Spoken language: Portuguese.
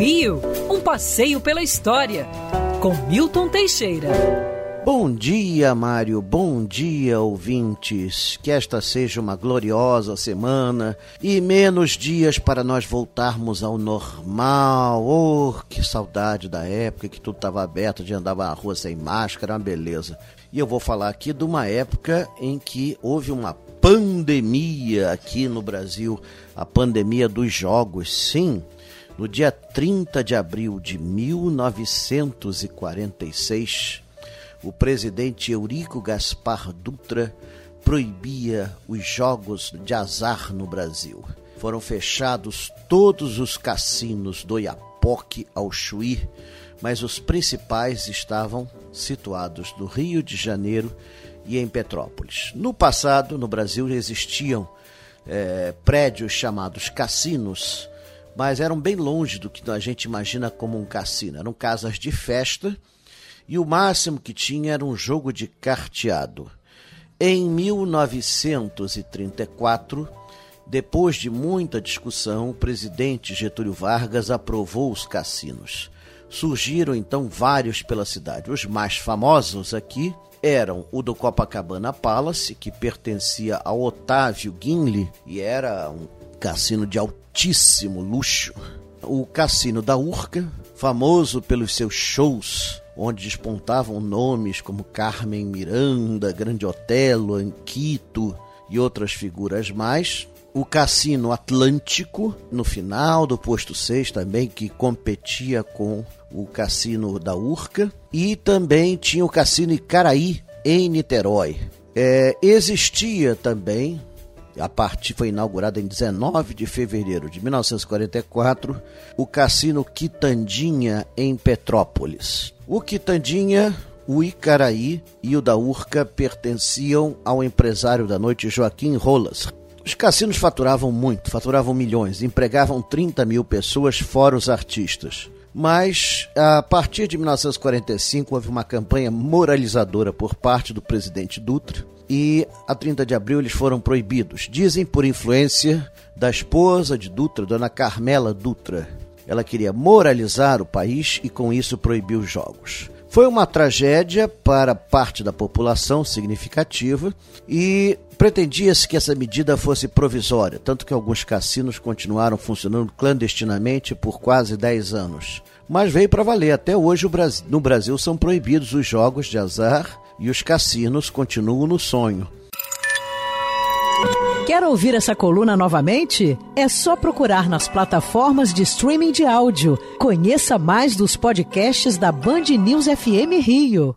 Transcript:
Rio, um passeio pela história, com Milton Teixeira. Bom dia, Mário. Bom dia, ouvintes. Que esta seja uma gloriosa semana e menos dias para nós voltarmos ao normal. Oh, que saudade da época que tudo estava aberto, de andava na rua sem máscara, uma beleza. E eu vou falar aqui de uma época em que houve uma pandemia aqui no Brasil, a pandemia dos jogos. Sim, no dia 30 de abril de 1946, o presidente Eurico Gaspar Dutra proibia os jogos de azar no Brasil. Foram fechados todos os cassinos do Iapoque ao Chuí, mas os principais estavam situados no Rio de Janeiro e em Petrópolis. No passado, no Brasil, existiam é, prédios chamados cassinos, mas eram bem longe do que a gente imagina como um cassino. Eram casas de festa e o máximo que tinha era um jogo de carteado. Em 1934, depois de muita discussão, o presidente Getúlio Vargas aprovou os cassinos. Surgiram então vários pela cidade. Os mais famosos aqui eram o do Copacabana Palace, que pertencia ao Otávio Guinle e era um cassino de altíssimo luxo. O Cassino da Urca, famoso pelos seus shows, onde despontavam nomes como Carmen Miranda, Grande Otelo, Anquito e outras figuras mais. O Cassino Atlântico, no final do posto 6 também, que competia com o Cassino da Urca. E também tinha o Cassino Icaraí, em Niterói. É, existia também a partir foi inaugurado em 19 de fevereiro de 1944, o Cassino Quitandinha em Petrópolis. O Quitandinha, o Icaraí e o da Urca pertenciam ao empresário da noite Joaquim Rolas. Os cassinos faturavam muito, faturavam milhões, empregavam 30 mil pessoas, fora os artistas. Mas a partir de 1945 houve uma campanha moralizadora por parte do presidente Dutra e a 30 de abril eles foram proibidos. Dizem por influência da esposa de Dutra, dona Carmela Dutra. Ela queria moralizar o país e com isso proibiu os jogos. Foi uma tragédia para parte da população significativa e pretendia-se que essa medida fosse provisória, tanto que alguns cassinos continuaram funcionando clandestinamente por quase 10 anos. Mas veio para valer. Até hoje no Brasil são proibidos os jogos de azar e os cassinos continuam no sonho. Quer ouvir essa coluna novamente? É só procurar nas plataformas de streaming de áudio. Conheça mais dos podcasts da Band News FM Rio.